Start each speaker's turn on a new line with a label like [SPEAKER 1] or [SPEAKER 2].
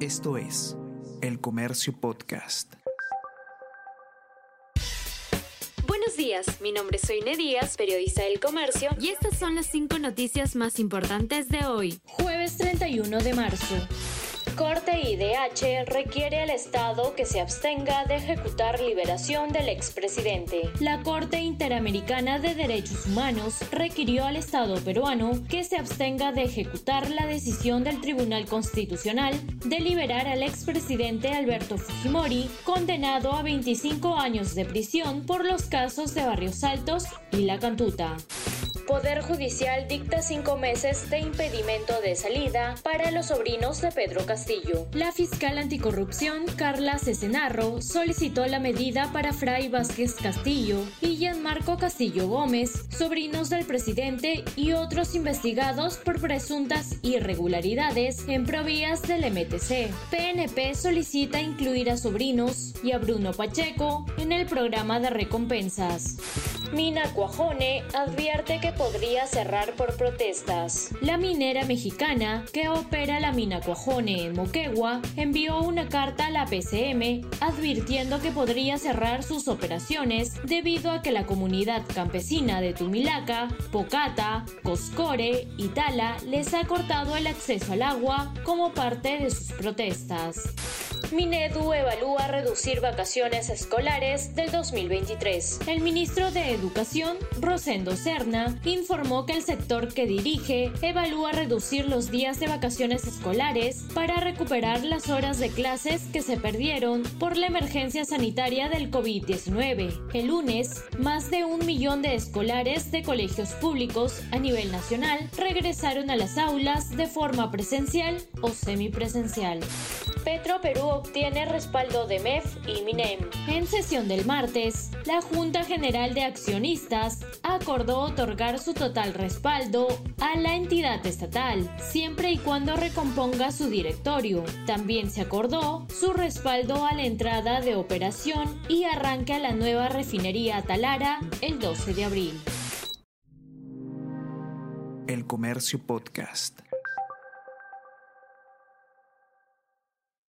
[SPEAKER 1] Esto es El Comercio Podcast.
[SPEAKER 2] Buenos días, mi nombre es Soine Díaz, periodista del Comercio,
[SPEAKER 3] y estas son las cinco noticias más importantes de hoy,
[SPEAKER 2] jueves 31 de marzo. Corte IDH requiere al Estado que se abstenga de ejecutar liberación del expresidente. La Corte Interamericana de Derechos Humanos requirió al Estado peruano que se abstenga de ejecutar la decisión del Tribunal Constitucional de liberar al expresidente Alberto Fujimori, condenado a 25 años de prisión por los casos de Barrios Altos y La Cantuta. Poder Judicial dicta cinco meses de impedimento de salida para los sobrinos de Pedro Castillo. La fiscal anticorrupción, Carla Cesenarro, solicitó la medida para Fray Vázquez Castillo y Gianmarco Castillo Gómez, sobrinos del presidente y otros investigados por presuntas irregularidades en provías del MTC. PNP solicita incluir a sobrinos y a Bruno Pacheco en el programa de recompensas. Mina Cuajone advierte que podría cerrar por protestas. La minera mexicana que opera la mina Cuajone en Moquegua envió una carta a la PCM advirtiendo que podría cerrar sus operaciones debido a que la comunidad campesina de Tumilaca, Pocata, Coscore y Tala les ha cortado el acceso al agua como parte de sus protestas. Minedu evalúa reducir vacaciones escolares del 2023. El ministro de Educación, Rosendo Serna, informó que el sector que dirige evalúa reducir los días de vacaciones escolares para recuperar las horas de clases que se perdieron por la emergencia sanitaria del COVID-19. El lunes, más de un millón de escolares de colegios públicos a nivel nacional regresaron a las aulas de forma presencial o semipresencial. Petro Perú obtiene respaldo de MEF y MINEM. En sesión del martes, la Junta General de Accionistas acordó otorgar su total respaldo a la entidad estatal, siempre y cuando recomponga su directorio. También se acordó su respaldo a la entrada de operación y arranque a la nueva refinería Talara el 12 de abril.
[SPEAKER 1] El Comercio Podcast.